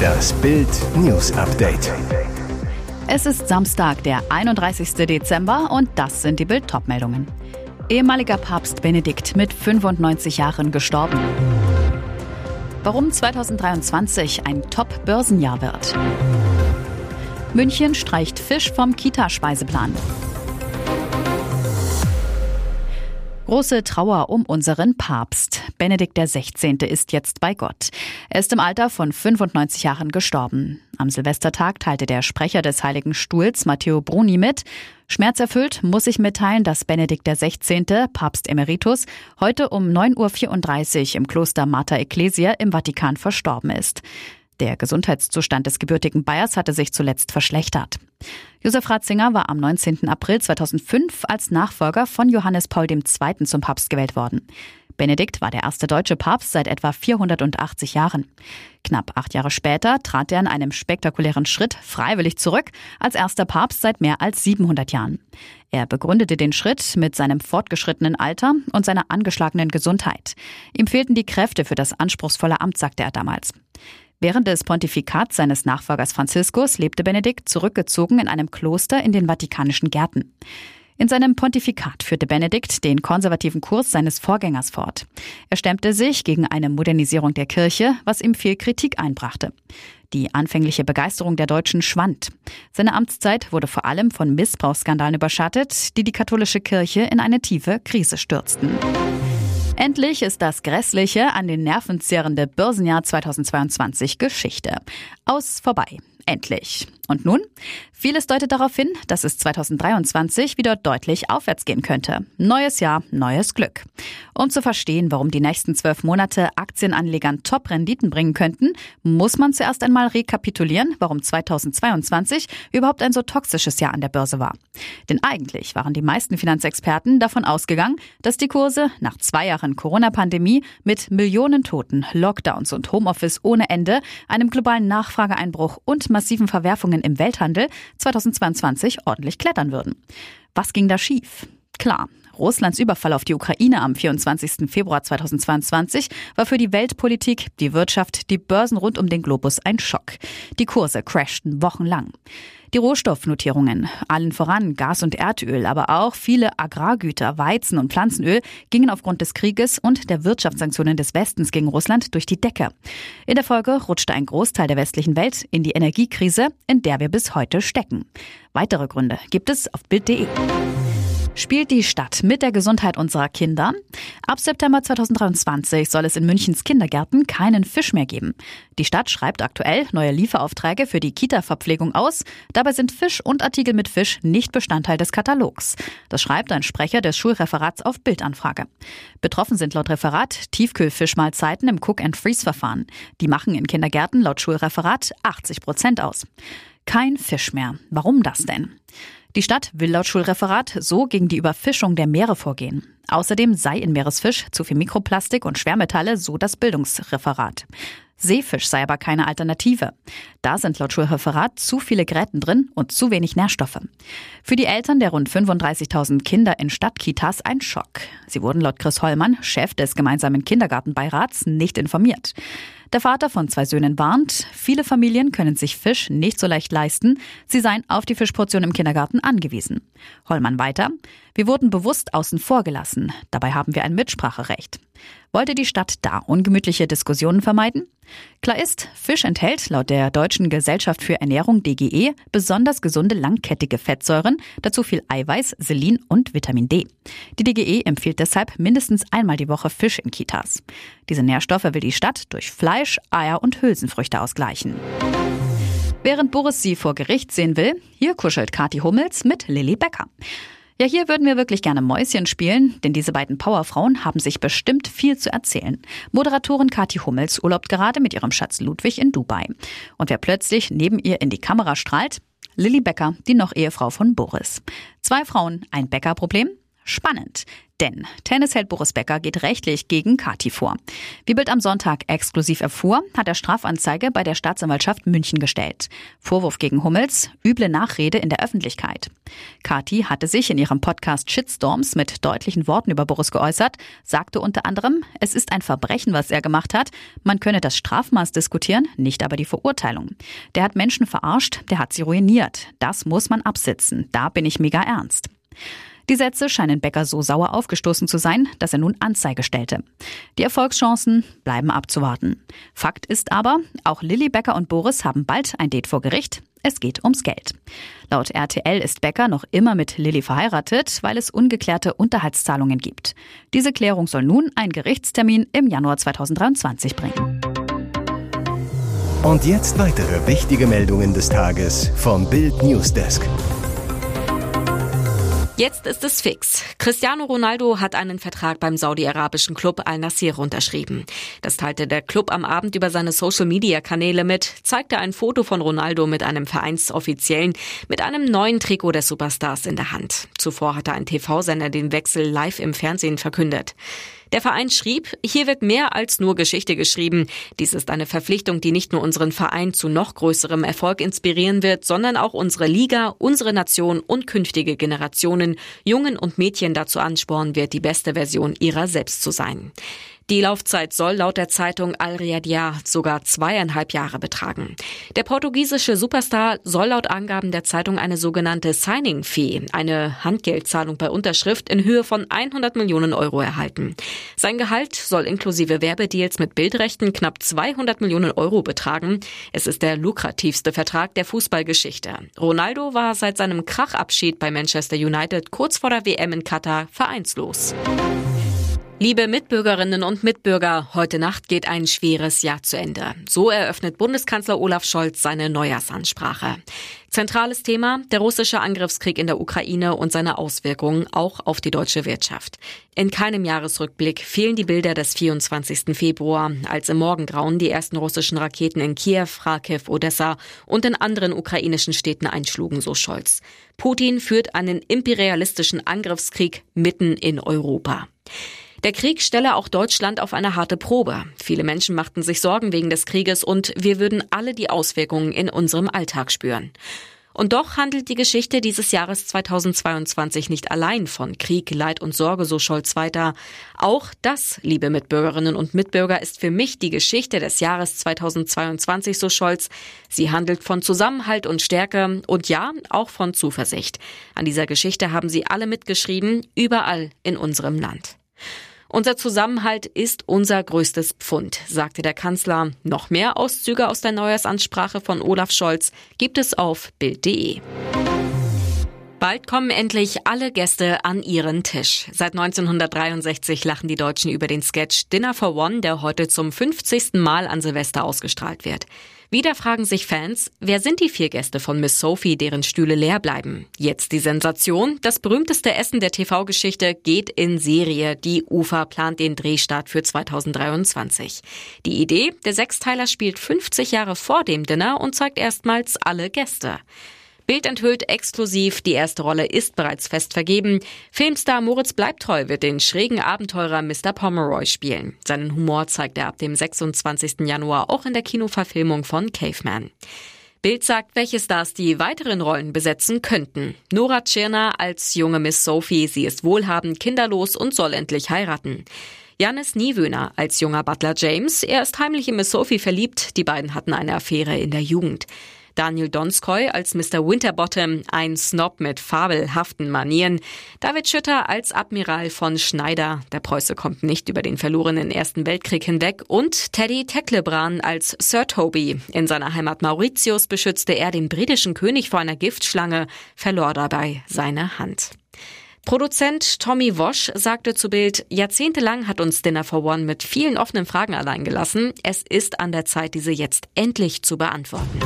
Das Bild News Update. Es ist Samstag, der 31. Dezember und das sind die Bild meldungen Ehemaliger Papst Benedikt mit 95 Jahren gestorben. Warum 2023 ein Top-Börsenjahr wird. München streicht Fisch vom Kita-Speiseplan. Große Trauer um unseren Papst. Benedikt XVI. ist jetzt bei Gott. Er ist im Alter von 95 Jahren gestorben. Am Silvestertag teilte der Sprecher des Heiligen Stuhls, Matteo Bruni, mit. Schmerzerfüllt muss ich mitteilen, dass Benedikt XVI., Papst Emeritus, heute um 9.34 Uhr im Kloster Mater Ecclesia im Vatikan verstorben ist. Der Gesundheitszustand des gebürtigen Bayers hatte sich zuletzt verschlechtert. Josef Ratzinger war am 19. April 2005 als Nachfolger von Johannes Paul II. zum Papst gewählt worden. Benedikt war der erste deutsche Papst seit etwa 480 Jahren. Knapp acht Jahre später trat er in einem spektakulären Schritt freiwillig zurück als erster Papst seit mehr als 700 Jahren. Er begründete den Schritt mit seinem fortgeschrittenen Alter und seiner angeschlagenen Gesundheit. Ihm fehlten die Kräfte für das anspruchsvolle Amt, sagte er damals. Während des Pontifikats seines Nachfolgers Franziskus lebte Benedikt zurückgezogen in einem Kloster in den Vatikanischen Gärten. In seinem Pontifikat führte Benedikt den konservativen Kurs seines Vorgängers fort. Er stemmte sich gegen eine Modernisierung der Kirche, was ihm viel Kritik einbrachte. Die anfängliche Begeisterung der Deutschen schwand. Seine Amtszeit wurde vor allem von Missbrauchsskandalen überschattet, die die katholische Kirche in eine tiefe Krise stürzten. Endlich ist das grässliche, an den Nerven zehrende Börsenjahr 2022 Geschichte. Aus vorbei. Endlich. Und nun? Vieles deutet darauf hin, dass es 2023 wieder deutlich aufwärts gehen könnte. Neues Jahr, neues Glück. Um zu verstehen, warum die nächsten zwölf Monate Aktienanlegern Top-Renditen bringen könnten, muss man zuerst einmal rekapitulieren, warum 2022 überhaupt ein so toxisches Jahr an der Börse war. Denn eigentlich waren die meisten Finanzexperten davon ausgegangen, dass die Kurse nach zwei Jahren Corona-Pandemie mit Millionen Toten, Lockdowns und Homeoffice ohne Ende, einem globalen Nachfrageeinbruch und massiven Verwerfungen im Welthandel 2022 ordentlich klettern würden. Was ging da schief? Klar, Russlands Überfall auf die Ukraine am 24. Februar 2022 war für die Weltpolitik, die Wirtschaft, die Börsen rund um den Globus ein Schock. Die Kurse crashten wochenlang. Die Rohstoffnotierungen, allen voran Gas und Erdöl, aber auch viele Agrargüter, Weizen und Pflanzenöl gingen aufgrund des Krieges und der Wirtschaftssanktionen des Westens gegen Russland durch die Decke. In der Folge rutschte ein Großteil der westlichen Welt in die Energiekrise, in der wir bis heute stecken. Weitere Gründe gibt es auf Bild.de. Spielt die Stadt mit der Gesundheit unserer Kinder? Ab September 2023 soll es in Münchens Kindergärten keinen Fisch mehr geben. Die Stadt schreibt aktuell neue Lieferaufträge für die Kita-Verpflegung aus. Dabei sind Fisch und Artikel mit Fisch nicht Bestandteil des Katalogs. Das schreibt ein Sprecher des Schulreferats auf Bildanfrage. Betroffen sind laut Referat Tiefkühlfischmahlzeiten im Cook-and-Freeze-Verfahren. Die machen in Kindergärten laut Schulreferat 80 Prozent aus. Kein Fisch mehr. Warum das denn? Die Stadt will laut Schulreferat so gegen die Überfischung der Meere vorgehen. Außerdem sei in Meeresfisch zu viel Mikroplastik und Schwermetalle, so das Bildungsreferat. Seefisch sei aber keine Alternative. Da sind laut Schulreferat zu viele Gräten drin und zu wenig Nährstoffe. Für die Eltern der rund 35.000 Kinder in Stadtkitas ein Schock. Sie wurden laut Chris Hollmann, Chef des gemeinsamen Kindergartenbeirats, nicht informiert. Der Vater von zwei Söhnen warnt, viele Familien können sich Fisch nicht so leicht leisten. Sie seien auf die Fischportion im Kindergarten angewiesen. Hollmann weiter. Wir wurden bewusst außen vor gelassen. Dabei haben wir ein Mitspracherecht. Wollte die Stadt da ungemütliche Diskussionen vermeiden? Klar ist, Fisch enthält laut der Deutschen Gesellschaft für Ernährung DGE besonders gesunde langkettige Fettsäuren, dazu viel Eiweiß, Selin und Vitamin D. Die DGE empfiehlt deshalb mindestens einmal die Woche Fisch in Kitas. Diese Nährstoffe will die Stadt durch Fleisch, Eier und Hülsenfrüchte ausgleichen. Während Boris sie vor Gericht sehen will, hier kuschelt Kathi Hummels mit Lilly Becker. Ja, hier würden wir wirklich gerne Mäuschen spielen, denn diese beiden Powerfrauen haben sich bestimmt viel zu erzählen. Moderatorin Kathi Hummels urlaubt gerade mit ihrem Schatz Ludwig in Dubai. Und wer plötzlich neben ihr in die Kamera strahlt? Lilly Becker, die noch Ehefrau von Boris. Zwei Frauen, ein Bäckerproblem? Spannend. Denn Tennisheld Boris Becker geht rechtlich gegen Kati vor. Wie Bild am Sonntag exklusiv erfuhr, hat er Strafanzeige bei der Staatsanwaltschaft München gestellt. Vorwurf gegen Hummels, üble Nachrede in der Öffentlichkeit. Kati hatte sich in ihrem Podcast Shitstorms mit deutlichen Worten über Boris geäußert, sagte unter anderem, es ist ein Verbrechen, was er gemacht hat. Man könne das Strafmaß diskutieren, nicht aber die Verurteilung. Der hat Menschen verarscht, der hat sie ruiniert. Das muss man absitzen. Da bin ich mega ernst. Die Sätze scheinen Becker so sauer aufgestoßen zu sein, dass er nun Anzeige stellte. Die Erfolgschancen bleiben abzuwarten. Fakt ist aber, auch Lilly Becker und Boris haben bald ein Date vor Gericht. Es geht ums Geld. Laut RTL ist Becker noch immer mit Lilly verheiratet, weil es ungeklärte Unterhaltszahlungen gibt. Diese Klärung soll nun ein Gerichtstermin im Januar 2023 bringen. Und jetzt weitere wichtige Meldungen des Tages vom Bild Newsdesk. Jetzt ist es fix. Cristiano Ronaldo hat einen Vertrag beim saudi-arabischen Club Al Nassr unterschrieben. Das teilte der Club am Abend über seine Social-Media-Kanäle mit, zeigte ein Foto von Ronaldo mit einem Vereinsoffiziellen mit einem neuen Trikot des Superstars in der Hand. Zuvor hatte ein TV-Sender den Wechsel live im Fernsehen verkündet. Der Verein schrieb, hier wird mehr als nur Geschichte geschrieben. Dies ist eine Verpflichtung, die nicht nur unseren Verein zu noch größerem Erfolg inspirieren wird, sondern auch unsere Liga, unsere Nation und künftige Generationen, Jungen und Mädchen dazu anspornen wird, die beste Version ihrer selbst zu sein. Die Laufzeit soll laut der Zeitung Al Riyadiyah sogar zweieinhalb Jahre betragen. Der portugiesische Superstar soll laut Angaben der Zeitung eine sogenannte Signing Fee, eine Handgeldzahlung bei Unterschrift in Höhe von 100 Millionen Euro erhalten. Sein Gehalt soll inklusive Werbedeals mit Bildrechten knapp 200 Millionen Euro betragen. Es ist der lukrativste Vertrag der Fußballgeschichte. Ronaldo war seit seinem Krachabschied bei Manchester United kurz vor der WM in Katar vereinslos. Liebe Mitbürgerinnen und Mitbürger, heute Nacht geht ein schweres Jahr zu Ende. So eröffnet Bundeskanzler Olaf Scholz seine Neujahrsansprache. Zentrales Thema, der russische Angriffskrieg in der Ukraine und seine Auswirkungen auch auf die deutsche Wirtschaft. In keinem Jahresrückblick fehlen die Bilder des 24. Februar, als im Morgengrauen die ersten russischen Raketen in Kiew, Kharkiv, Odessa und in anderen ukrainischen Städten einschlugen, so Scholz. Putin führt einen imperialistischen Angriffskrieg mitten in Europa. Der Krieg stelle auch Deutschland auf eine harte Probe. Viele Menschen machten sich Sorgen wegen des Krieges und wir würden alle die Auswirkungen in unserem Alltag spüren. Und doch handelt die Geschichte dieses Jahres 2022 nicht allein von Krieg, Leid und Sorge, so Scholz weiter. Auch das, liebe Mitbürgerinnen und Mitbürger, ist für mich die Geschichte des Jahres 2022, so Scholz. Sie handelt von Zusammenhalt und Stärke und ja, auch von Zuversicht. An dieser Geschichte haben Sie alle mitgeschrieben, überall in unserem Land. Unser Zusammenhalt ist unser größtes Pfund, sagte der Kanzler. Noch mehr Auszüge aus der Neujahrsansprache von Olaf Scholz gibt es auf Bild.de. Bald kommen endlich alle Gäste an ihren Tisch. Seit 1963 lachen die Deutschen über den Sketch Dinner for One, der heute zum 50. Mal an Silvester ausgestrahlt wird. Wieder fragen sich Fans, wer sind die vier Gäste von Miss Sophie, deren Stühle leer bleiben? Jetzt die Sensation. Das berühmteste Essen der TV-Geschichte geht in Serie. Die UFA plant den Drehstart für 2023. Die Idee, der Sechsteiler spielt 50 Jahre vor dem Dinner und zeigt erstmals alle Gäste. Bild enthüllt exklusiv, die erste Rolle ist bereits fest vergeben. Filmstar Moritz Bleibtreu wird den schrägen Abenteurer Mr. Pomeroy spielen. Seinen Humor zeigt er ab dem 26. Januar auch in der Kinoverfilmung von Caveman. Bild sagt, welche Stars die weiteren Rollen besetzen könnten. Nora Tschirner als junge Miss Sophie. Sie ist wohlhabend, kinderlos und soll endlich heiraten. Janis Niewöhner als junger Butler James. Er ist heimlich in Miss Sophie verliebt. Die beiden hatten eine Affäre in der Jugend. Daniel Donskoy als Mr. Winterbottom, ein Snob mit fabelhaften Manieren. David Schütter als Admiral von Schneider, der Preuße kommt nicht über den verlorenen Ersten Weltkrieg hinweg. Und Teddy Tecklebran als Sir Toby. In seiner Heimat Mauritius beschützte er den britischen König vor einer Giftschlange, verlor dabei seine Hand. Produzent Tommy Wosch sagte zu Bild, jahrzehntelang hat uns Dinner for One mit vielen offenen Fragen allein gelassen. Es ist an der Zeit, diese jetzt endlich zu beantworten.